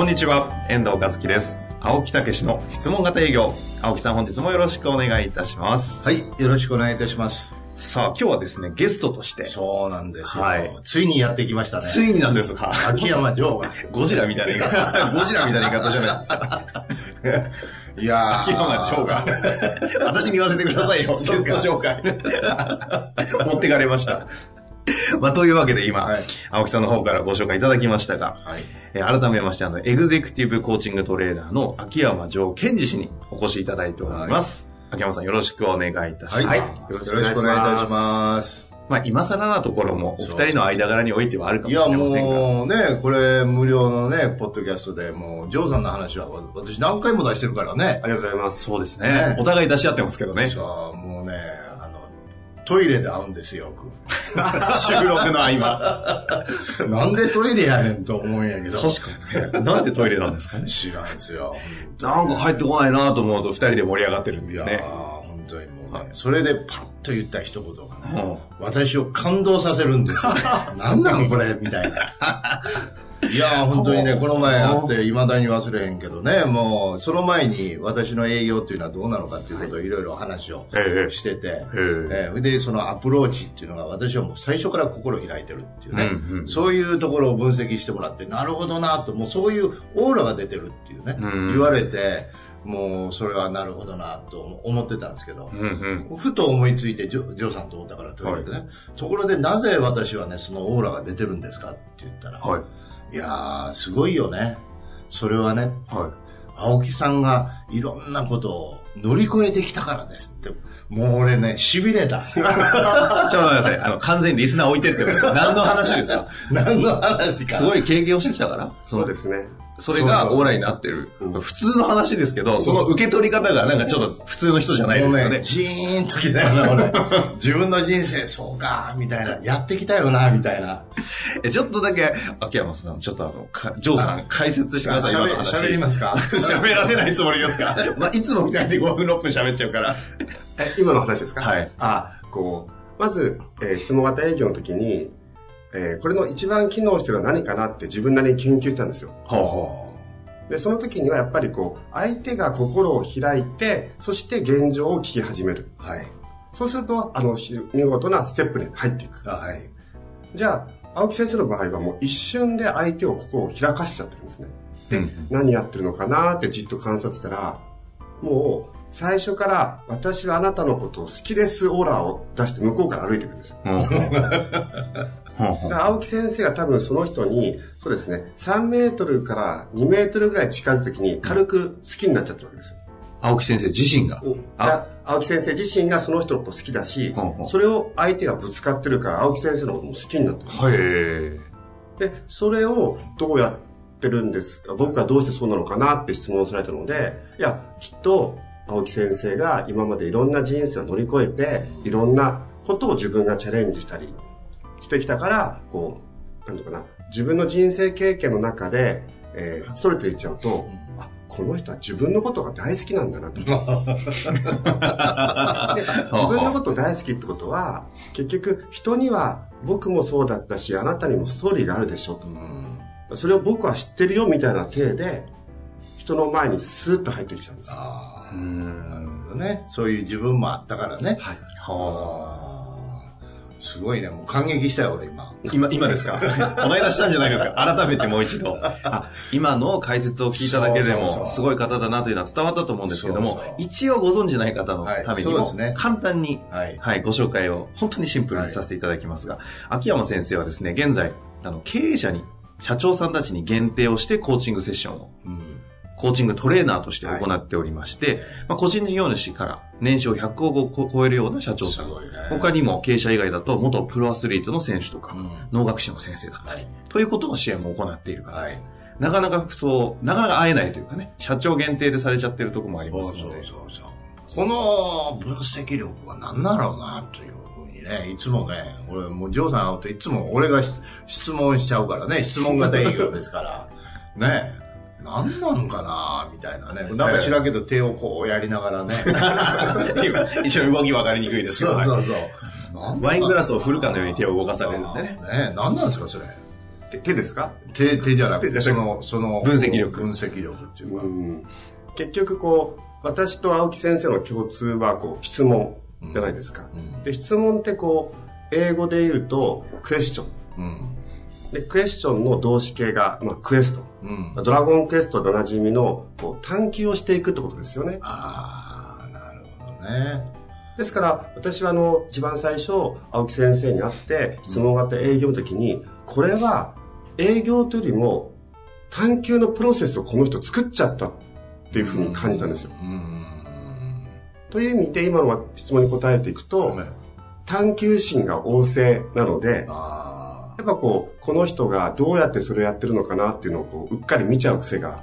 こんにちは、遠藤和樹です。青木武の質問型営業。青木さん本日もよろしくお願いいたします。はい、よろしくお願いいたします。さあ、今日はですね、ゲストとして、そうなんですよ。はいついにやってきましたね。ついになんですか？秋山城が。ゴジラみたいな言い方、ゴジラみたいな言い方じゃないですか。いやー秋山長が。私に言わせてくださいよ、ゲスト紹介。持ってかれました。まあ、というわけで今、はい青木さんの方からご紹介いただきましたが、はい。えー改めまして、あの、エグゼクティブコーチングトレーナーの秋山城健二氏にお越しいただいております。秋山さんよろしくお願いいたします。はい。よろしくお願いいたします。まあ、今更なところも、お二人の間柄においてはあるかもしいや、れませんが。もうね、これ無料のね、ポッドキャストで、もう、ジョーさんの話は私何回も出してるからね。ありがとうございます。そうですねねお互い出し合ってますけどね。さあ、もうね、トイレで会うんですよ、よ 収録の合間。く。なんでトイレやねんと思うんやけど。確かにね。なんでトイレなんですかね？知らんですよ。なんか帰ってこないなと思うと、二人で盛り上がってるんだいやー、よね。本当にもうね、それでパッと言った一言がね、う私を感動させるんですよ。なんなんこれみたいな。いやー、本当にね、この前会って未だに忘れへんけどね、もう、その前に私の営業っていうのはどうなのかっていうことをいろいろ話をええ。してて、ええ。ーで、そのアプローチっていうのが私はもう最初から心開いてるっていうね、うんうんそういうところを分析してもらって、なるほどなと、もうそういうオーラが出てるっていうね、うん。言われて、もうそれはなるほどなと思ってたんですけど、うんうん。ふと思いついてジョジョーさんと思ったからと言われてね、ところでなぜ私はね、そのオーラが出てるんですかって言ったら、はい。いやー、すごいよね。それはね、は青木さんがいろんなことを乗り越えてきたからですって。もう俺ね、痺れた。い。ちょっと待ってください。あの、完全にリスナー置いてってます。何の話ですか？何の話か。すごい経験をしてきたから？そうですね。それがオーラになってる。普通の話ですけど、その受け取り方がなんかちょっと普通の人じゃないですよね。ジーンときたよな、俺。自分の人生、そうか、みたいな。やってきたよな、みたいな。え、ちょっとだけ、秋山さん、ちょっとあの、かジョーさん解説してください、今の話。喋りますか？喋らせないつもりですか？まあ、いつもみたいに5分6分喋っちゃうから。え、今の話ですか？はい。あ、こう、まず、えー質問型営業の時に、えーこれの一番機能してるのは何かなって自分なりに研究したんですよ。ほうほで、その時にはやっぱりこう、相手が心を開いて、そして現状を聞き始める。はい。そうすると、あの、ひ見事なステップに入っていく。あはい。じゃあ、青木先生の場合はもう一瞬で相手を心を開かしちゃってるんですね。で、うん何やってるのかなってじっと観察したら、もう最初から私はあなたのことを好きですオーラを出して向こうから歩いてくるんですよ。青木先生が多分その人に、そうですね、3メートルから2メートルぐらい近づくときに軽く好きになっちゃってるわけですよ。青木先生自身が？あで青木先生自身がその人のこと好きだしそれを相手がぶつかってるから青木先生のことも好きになってる。はい。で、それをどうやってるんですか僕はどうしてそうなのかなって質問されたので、いや、きっと青木先生が今までいろんな人生を乗り越えて、いろんなことを自分がチャレンジしたりしてきたから、こう、なんていうかな、自分の人生経験の中で、えー、それていっちゃうと、あ、この人は自分のことが大好きなんだなと。で自分のこと大好きってことは、結局人には僕もそうだったし、あなたにもストーリーがあるでしょと。うん。それを僕は知ってるよみたいな体で、人の前にスーッと入ってきちゃうんです。ああ。うん。なるほどね。そういう自分もあったからね。はい。はああ。すごいね。もう感激したよ、俺今。今、今ですか？この間したんじゃないですか？改めてもう一度。あ、今の解説を聞いただけでも、すごい方だなというのは伝わったと思うんですけどもそうそう、一応ご存知ない方のはいためにも簡単に、はい。はい、ご紹介を本当にシンプルにさせていただきますが、秋山先生はですね、現在、あの、経営者に、社長さんたちに限定をしてコーチングセッションをうん。コーチングトレーナーとして行っておりまして、まあ、個人事業主から年商100億を超えるような社長さん。ね。他にも経営者以外だと元プロアスリートの選手とか、うん農学士の先生だったり、はい。ということの支援も行っている方。はい。なかなかそう、なかなか会えないというかね、社長限定でされちゃってるところもありますので。そうそうそうこの分析力は何だろうな、というふうにね、いつもね、俺もうジョーさん会うといつも俺が質質問しちゃうからね、質問型営業ですから、ね何なんかなみたいなね。なんか知らんけど手をこうやりながらね。今、一緒に動き分かりにくいですけど。そうそうそう。ワイングラスを振るかのように手を動かされるんでね。ね何なんですか、それ？手手ですか？手、手じゃなくて、その、その、分析力分析力っていうか。うん結局こう、私と青木先生の共通はこう、質問じゃないですか。うんで、質問ってこう、英語で言うと、クエスチョン。うん。で、クエスチョンの動詞形が、まあ、クエスト。うん。ドラゴンクエストでおなじみの、こう、探求をしていくってことですよね。ああ、なるほどね。ですから、私はあの、一番最初、青木先生に会って、質問があって営業の時に、これは、営業というよりも、探求のプロセスをこの人作っちゃったっていうふうに感じたんですよ。うん。という意味で、今の質問に答えていくと、探求心が旺盛なので、あやっぱこう、この人がどうやってそれをやってるのかなっていうのをこう、うっかり見ちゃう癖が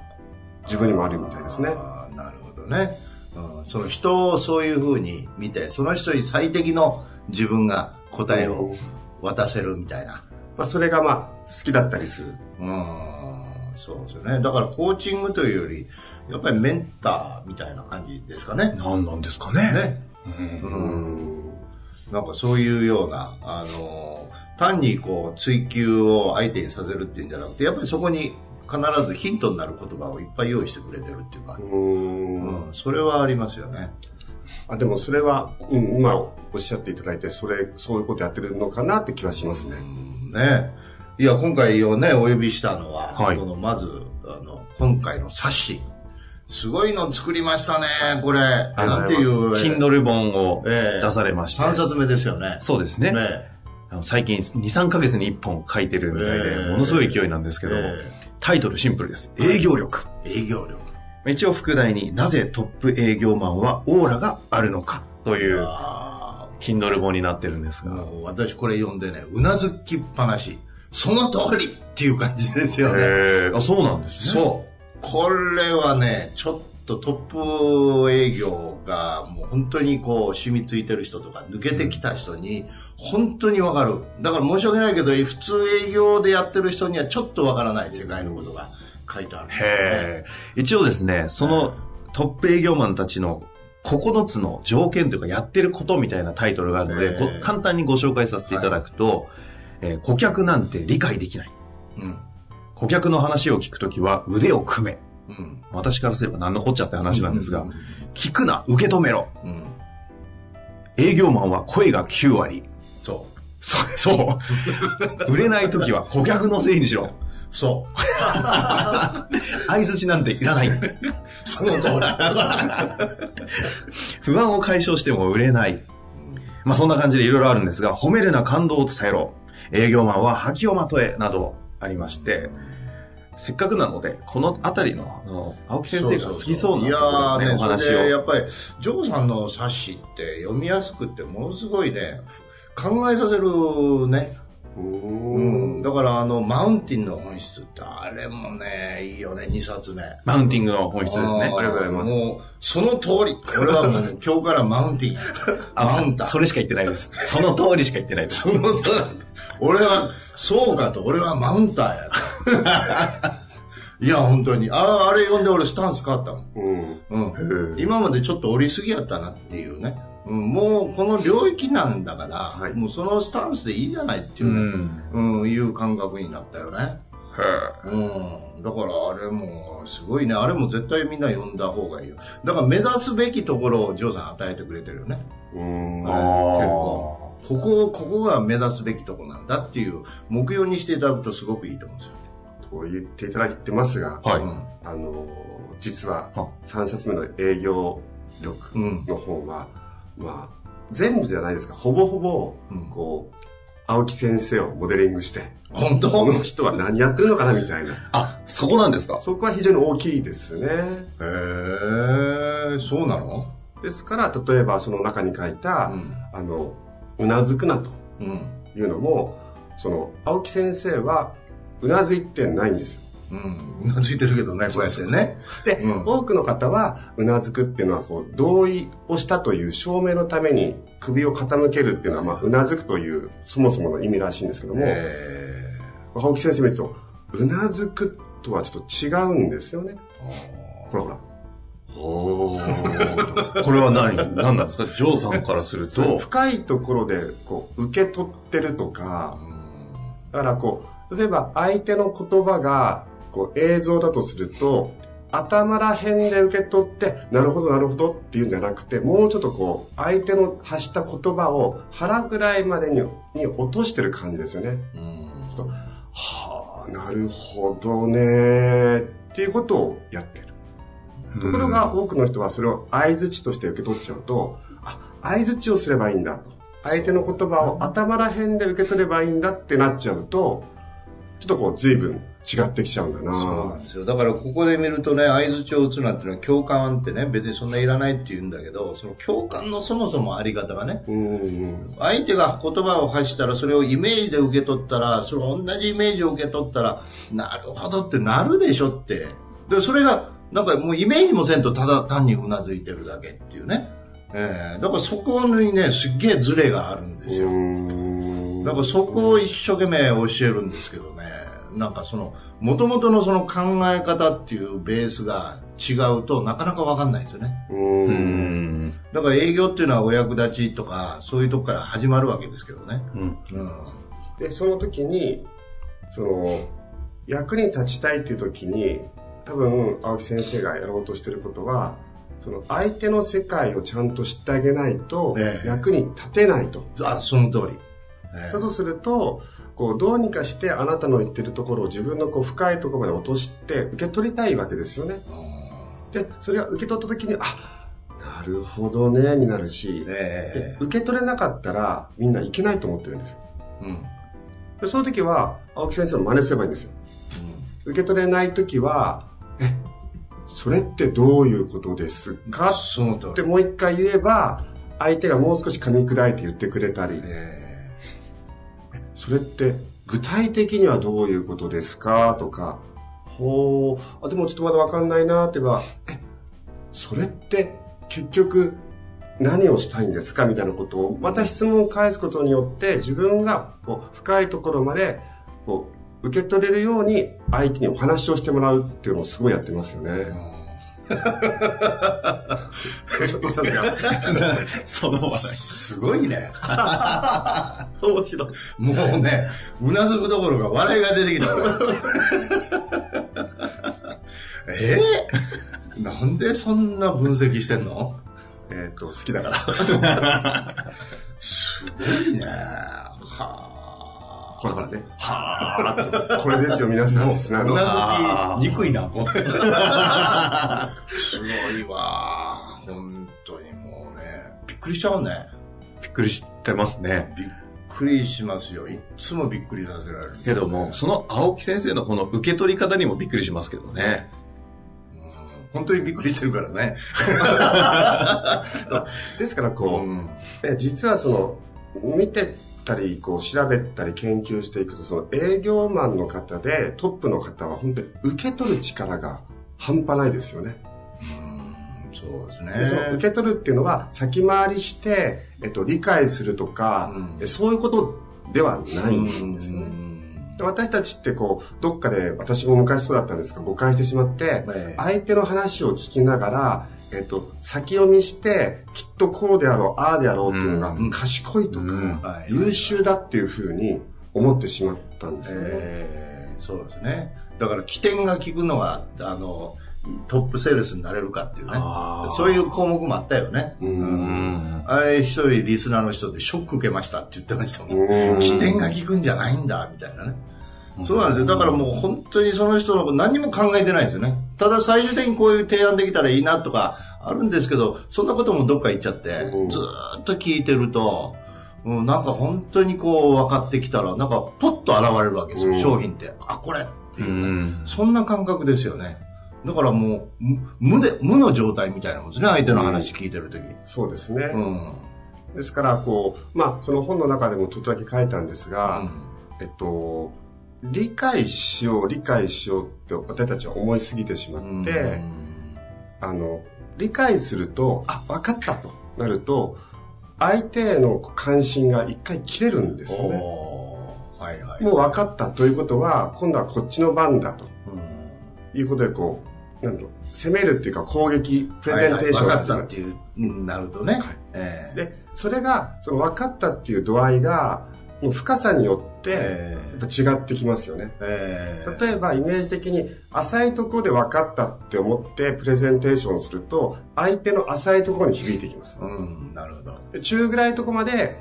自分にもあるみたいですね。あーなるほどね。うん、その人をそういうふうに見て、その人に最適の自分が答えを渡せるみたいな。まあ、それがまあ、好きだったりする。うん、そうですよね。だからコーチングというより、やっぱりメンターみたいな感じですかね。何なんですかね。ね。うんうん。なんかそういうような、あの、単にこう追求を相手にさせるっていうんじゃなくて、やっぱりそこに必ずヒントになる言葉をいっぱい用意してくれてるっていうかう、ーんうん、それはありますよね。あでもそれは、うん、今おっしゃっていただいて、それ、そういうことやってるのかなって気はしますね。うんね。いや、今回をね、お呼びしたのは、はいこのまず、あの、今回の冊子。すごいの作りましたね、これ。なんていう。Kindle 本をええ出されまして。3冊目ですよね。そうですね。ねあの最近2、3ヶ月に1本書いてるみたいで、ええものすごい勢いなんですけど、えタイトルシンプルです。営業力。営業力。一応副題になぜトップ営業マンはオーラがあるのかというあ Kindle 本になってるんですあ、が、私これ読んでね、うなずきっぱなし。その通りっていう感じですよね。へえあ、そうなんですね。そう。これはね、ちょっとトップ営業がもう本当にこう染みついてる人とか抜けてきた人に本当にわかる。だから申し訳ないけど、普通営業でやってる人にはちょっとわからない世界のことが書いてあるんですよね。へえ。一応ですね、そのトップ営業マンたちの9つの条件というかやってることみたいなタイトルがあるので、簡単にご紹介させていただくと、えー顧客なんて理解できない。うん。顧客の話を聞くときは腕を組め。うん。私からすれば何のこっちゃって話なんですがうん、聞くな、受け止めろ。うん。営業マンは声が9割。そそう、そう。売れないときは顧客のせいにしろ。う。そう。相づちなんていらない。その通り。不安を解消しても売れない。まあそんな感じでいろいろあるんですが、褒めるな感動を伝えろ。営業マンは覇気をまとえ、などありまして、せっかくなので、このあたりの、あの、青木先生が好きそうなところですね、おいやーね、それ話を。でやっぱり、ジョーさんの冊子って読みやすくて、ものすごいね、ふ考えさせるね。うん。ん。だから、あの、マウンティンの本質って、あれもね、いいよね、2冊目。マウンティングの本質ですね。ありがとうございますもう、その通り。俺はもう、今日からマウンティンや。あマウンター。そそれしか言ってないです。その通りしか言ってないです。その通り。俺は、そうかと、俺はマウンターやと。いや、本当に。ああれ読んで俺スタンス変わったもん。うん。うん、今までちょっと折りすぎやったなっていうね、うん、もうこの領域なんだから、はい。もうそのスタンスでいいじゃないっていううね、ん。うんいう感覚になったよね、うん、だからあれもすごいね。あれも絶対みんな読んだ方がいいよ。だから目指すべきところをジョーさん与えてくれてるよね、うーん。結構。ここここが目指すべきとこなんだっていう目標にしていただくとすごくいいと思うんですよ、と言っていただいてますが、はい。うん。あの、実はは。3冊目の営業力うん。の本は、まあ、全部じゃないですか、ほぼほぼうん、こう、青木先生をモデリングして、本当？この人は何やってるのかなみたいな。あ、そこなんですか？そこは非常に大きいですね。へえそうなの？ですから、例えばその中に書いた、うん。あの、うなずくなとうん。いうのも、その、青木先生は、うなずいてないんですよ。うん。うなずいてるけどね、こうやってね。で、うん。多くの方は、うなずくっていうのは、こう、同意をしたという証明のために首を傾けるっていうのは、まあ、うなずくという、そもそもの意味らしいんですけども、え青木先生見ると、うなずくとはちょっと違うんですよね。ほらほら。おー。これは何？何なんですか？ジョーさんからすると、深いところで、こう、受け取ってるとか、だからこう、例えば相手の言葉が、こう、映像だとすると、頭ら辺で受け取って、なるほど、なるほどっていうんじゃなくて、もうちょっとこう、相手の発した言葉を腹ぐらいまでにに落としてる感じですよね。うんちょっとはあ、なるほどねっていうことをやってる。ところが多くの人はそれを相づちとして受け取っちゃうと、あ、相づちをすればいいんだと。相手の言葉を頭ら辺で受け取ればいいんだってなっちゃうと、ちょっとこう随分違ってきちゃうんだなそうなんですよ。だからここで見るとね、合図を打つなんていうのは共感ってね、別にそんないらないって言うんだけど、その共感のそもそもあり方がね、うん。相手が言葉を発したらそれをイメージで受け取ったら、それ同じイメージを受け取ったら、なるほどってなるでしょって。で、それが、なんかもうイメージもせんとただ単にうなずいてるだけっていうね。ええだからそこにね、すっげえズレがあるんですよ。うんだからそこを一生懸命教えるんですけどね。なんかその、元々のその考え方っていうベースが違うとなかなかわかんないですよね。う。うんん。だから営業っていうのはお役立ちとか、そういうとこから始まるわけですけどね。うん。うん。で、その時に、その、役に立ちたいっていう時に、多分、青木先生がやろうとしてることは、その相手の世界をちゃんと知ってあげないとええ役に立てないと。あ、その通り。ええだとすると、こう、どうにかしてあなたの言ってるところを自分のこう深いところまで落として受け取りたいわけですよね。で、それが受け取った時に、あ、なるほどね、になるし、えで受け取れなかったらみんないけないと思ってるんですよ。えうん。でその時は、青木先生の真似すればいいんですよ。受け取れない時は、え、それってどういうことですか？ってもう一回言えば、相手がもう少し噛み砕いて言ってくれたり、えそれって具体的にはどういうことですか？とか、ほう、あ、でもちょっとまだわかんないなって言えば、え、それって結局何をしたいんですか？みたいなことを、また質問を返すことによって自分がこう深いところまでこう受け取れるように相手にお話をしてもらうっていうのをすごいやってますよね。その話題。すごいね。面白い。もうね、うなずくどころか笑いが出てきた。俺え？ーなんでそんな分析してんの？えっ、と、好きだから。すごいね。はほらほらね。はー。これですよ、皆さん。うなずきにくいな、これ。すごいわ。本当にもうね、びっくりしちゃうね。びっくりしてますね。びっくりしますよ。いっつもびっくりさせられる。けども、その青木先生のこの受け取り方にもびっくりしますけどね。本当にびっくりしてるからね。ですから、こう、うんえ実はその、見てたり、こう、調べたり研究していくと、その営業マンの方で、トップの方は本当に受け取る力が半端ないですよね。そうですね。でその受け取るっていうのは、先回りして、えっと、理解するとか、うんえそういうことではないんですよね。うんで私たちってこう、どっかで、私も昔そうだったんですが、誤解してしまって、ええ相手の話を聞きながら、えっと、先読みして、きっとこうであろう、ああであろうっていうのが、うん賢いとか、優秀だっていうふうに思ってしまったんですよね。えーそうですね。だから起点が効くのは、あの、トップセールスになれるかっていうねそういう項目もあったよね。あれ一人リスナーの人でショック受けましたって言ってましたもん。うん起点が効くんじゃないんだ、みたいなね。そうなんですよ。だからもう本当にその人のこと何にも考えてないんですよね。ただ最終的にこういう提案できたらいいなとかあるんですけど、そんなこともどっか行っちゃって、うんずーっと聞いてると、うん、なんか本当にこう分かってきたら、なんかポッと現れるわけですよ、うん商品って。あ、これっていううね、ん。そんな感覚ですよね。だからもう、む無で、無の状態みたいなもんですね、相手の話聞いてるとき。そうですね。うん。ですから、こう、まあ、その本の中でもちょっとだけ書いたんですが、うんえっと、理解しよう、理解しようって私たちは思いすぎてしまって、あの、理解すると、あ、分かったとなると、相手への関心が一回切れるんですよね。はいはい。もう分かったということは、今度はこっちの番だと。うん。いうことで、こう、なん攻めるっていうか攻撃、プレゼンテーションはいはい分かったっていう、うんなるとね。はい。ええ。で、それが、その分かったっていう度合いが、もう深さによって、えやっぱ違ってきますよね。ええ例えば、イメージ的に、浅いところで分かったって思ってプレゼンテーションすると、相手の浅いところに響いてきます。うん、なるほど。で中ぐらいのところまで、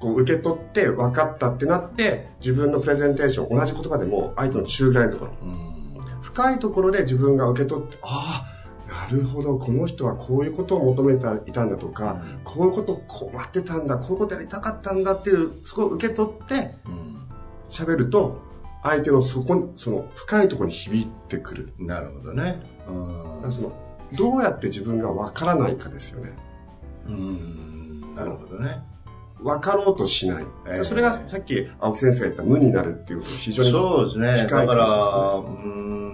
こう受け取って分かったってなって、自分のプレゼンテーション、同じ言葉でも相手の中ぐらいのところ。うん深いところで自分が受け取って、ああ、なるほど、この人はこういうことを求めていたんだとか、こういうこと困ってたんだ、こういうことやりたかったんだっていう、そこを受け取ってうん喋ると、相手のそこに、その深いところに響いてくる。なるほどね。だからその、どうやって自分が分からないかですよね。うん。うん。なるほどね。分かろうとしない。ええそれがさっき青木先生が言った無になるっていうことと非常にそうですね。近いだから、感うーん、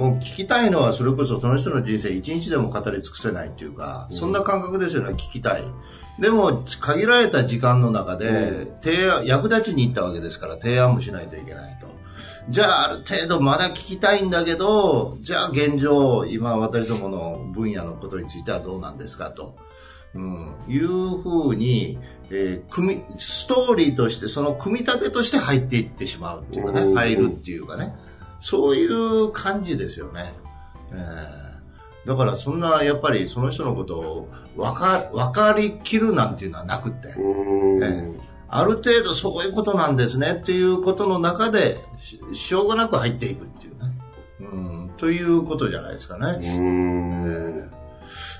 もう聞きたいのはそれこそその人の人生一日でも語り尽くせないっていうか、そんな感覚ですよね、聞きたい。でも、限られた時間の中で、提案、役立ちに行ったわけですから、提案もしないといけないと。じゃあ、ある程度まだ聞きたいんだけど、じゃあ現状、今私どもの分野のことについてはどうなんですかと。うん、いうふうに、えー組み、ストーリーとして、その組み立てとして入っていってしまうっていうかね、うん入るっていうかね、そういう感じですよね。えー。だからそんな、やっぱりその人のことを分か、分かりきるなんていうのはなくって、ええある程度そういうことなんですねっていうことの中で、ししょうがなく入っていくっていうね。うん、ということじゃないですかね。うーん。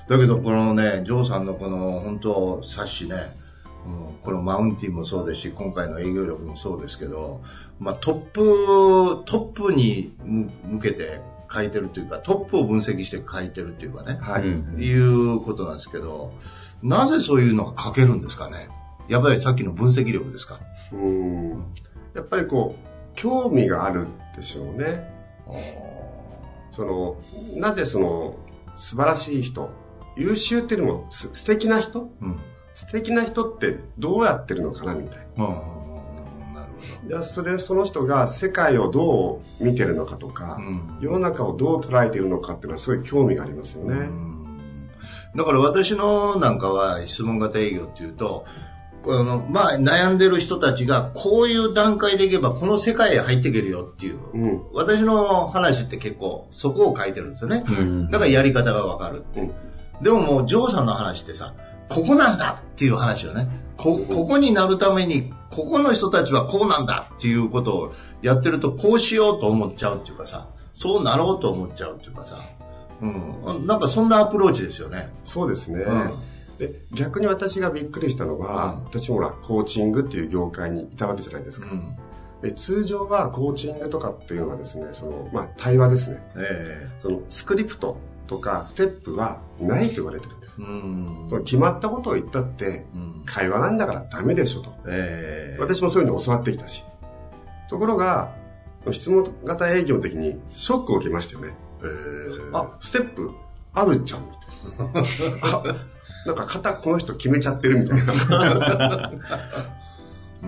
だけど、このね、ジョーさんのこの本当、冊子ね、うんこのマウンティンもそうですし、今回の営業力もそうですけど、まあトップ、トップに向向けて書いてるというか、トップを分析して書いてるというかね、はい。うんいうことなんですけど、なぜそういうのが書けるんですかね？やっぱりさっきの分析力ですか？うーんやっぱりこう、興味があるでしょうね。その、なぜその、素晴らしい人、優秀っていうよりもす素敵な人うん。素敵な人ってどうやってるのかなみたいうん。なるほな。いや、それ、その人が世界をどう見てるのかとか、ど。うん世の中をどう捉えているのかっていうのはすごい興味がありますよね。だから私のなんかは質問型営業っていうと、このまあ悩んでる人たちがこういう段階でいけばこの世界へ入っていけるよっていう、うん。私の話って結構そこを書いてるんですよね。うんだからやり方がわかるっていう。でももうジョーさんの話ってさ、ここなんだっていう話よね。こ、ここになるために、ここの人たちはこうなんだっていうことをやってると、こうしようと思っちゃうっていうかさ、そうなろうと思っちゃうっていうかさ、うん。なんかそんなアプローチですよね。そうですね。うんで逆に私がびっくりしたのは、うん私もほら、コーチングっていう業界にいたわけじゃないですか。うん。で通常はコーチングとかっていうのはですね、その、まあ、対話ですね。えその、スクリプトとかステップはないと言われてるんです。その決まったことを言ったって、うん。会話なんだからダメでしょと。ええ私もそういうの教わってきたし。ところが、質問型営業の時にショックを受けましたよね。ええあ、ステップあるじゃん、みたいな。あ、なんか型この人決めちゃってるみたいな。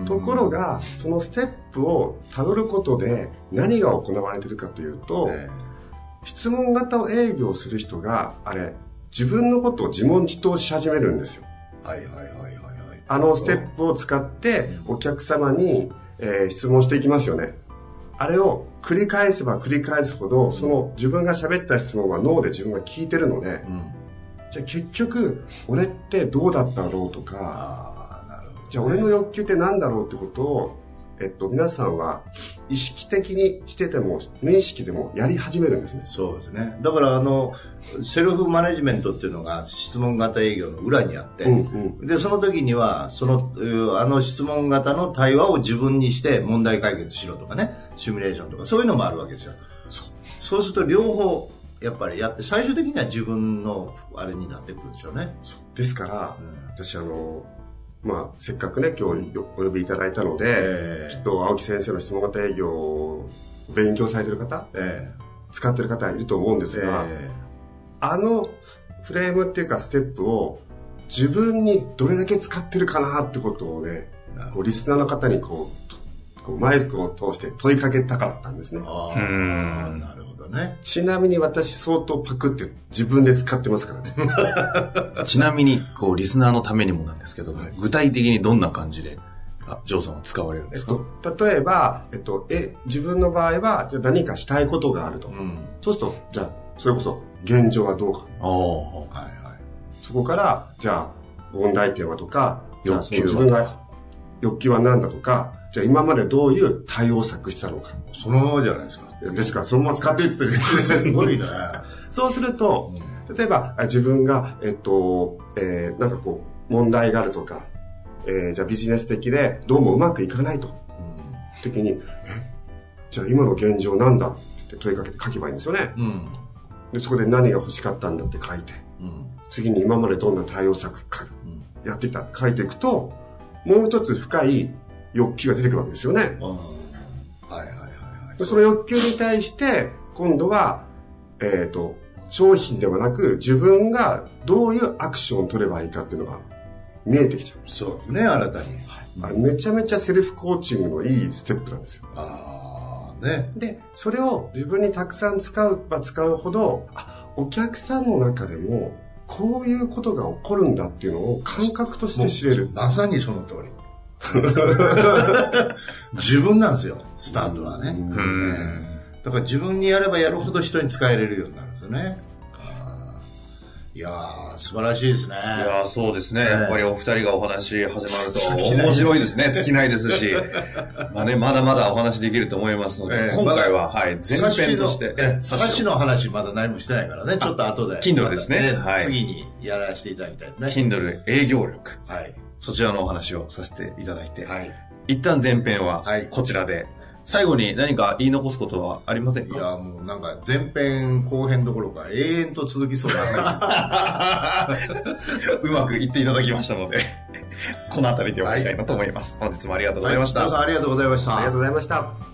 ところが、そのステップをたどることで何が行われているかというと、え質問型を営業する人が、あれ、自分のことを自問自答し始めるんですよ。えはいはいはいはいはい。あのステップを使ってお客様に、えー質問していきますよね。あれを繰り返せば繰り返すほど、その自分が喋った質問は脳で自分が聞いてるので、うん。じゃあ結局、俺ってどうだったろうとか。じゃあ俺の欲求って何だろうってことを、えっと、皆さんは意識的にしてても、無意識でもやり始めるんですね。そうですね。だから、あの、セルフマネジメントっていうのが質問型営業の裏にあって、うんうん。で、その時には、その、あの質問型の対話を自分にして問題解決しろとかね、シミュレーションとか、そういうのもあるわけですよ。そうすると両方、やっぱりやって、最終的には自分のあれになってくるんでしょうね。ですから、うん私あの、まあ、せっかくね、今日よお呼びいただいたので、ええ。きっと青木先生の質問型営業を勉強されてる方、え使ってる方いると思うんでえすが、えあのフレームっていうかステップを自分にどれだけ使ってるかなってことをねこうリスナーの方にこう、こうマイクを通して問いかけたかったんですね。え。あなるほどね。ちなみに私相当パクって自分で使ってますからね。ちなみに、こう、リスナーのためにもなんですけど、はい具体的にどんな感じで、あジョーさんは使われるんえっですか、と、例えば、えっと、え、自分の場合は、じゃあ何かしたいことがあると。うん。そうすると、じゃあ、それこそ、現状はどうか。はいはい。そこから、じゃあ、問題点はとか、じゃあ、その欲求は自分が、欲求は何だとか、じゃあ今までどういう対応策したのか。そのままじゃないですか。ですから、そのまま使っていって、すごいね。そうすると、例えば、あ自分が、えっと、えーなんかこう、問題があるとか、えーじゃあビジネス的で、どうもうまくいかないと。時に、え、じゃあ今の現状なんだ？って問いかけて書けばいいんですよね。うん。うん。で、そこで何が欲しかったんだって書いて、うん。次に今までどんな対応策かうん。やってきたって書いていくと、もう一つ深い欲求が出てくるわけですよね。ああはいはいはいはい。でその欲求に対して、今度は、えっ、と、商品ではなく、自分がどういうアクションを取ればいいかっていうのが見えてきちゃう。そうですね、新たに。あれめちゃめちゃセルフコーチングのいいステップなんですよ。ああ、ね。で、それを自分にたくさん使うば使うほど、あ、お客さんの中でも、こういうことが起こるんだっていうのを感覚として知れる。まさにその通り。自分なんですよ、スタートはね。だから自分にやればやるほど人に使えれるようになるんですよね。いやー、素晴らしいですね。いやーそうですね。ええやっぱりお二人がお話始まると面白いですね。尽きないですし。まあね、まだまだお話できると思いますので、ええ今回は、はい、前編として。ええ冊子の話まだ何もしてないからね、ちょっと後で。Kindle ですね次にやらせていただきたいですね。Kindle 営業力。はい。そちらのお話をさせていただいて。はい。一旦前編ははいこちらで。最後に何か言い残すことはありませんか？いや、もうなんか前編後編どころか永遠と続きそうな話。うまく言っていただきましたので、この辺りで終わりたいなと思います。本日もありがとうございました。皆さんありがとうございました。ありがとうございました。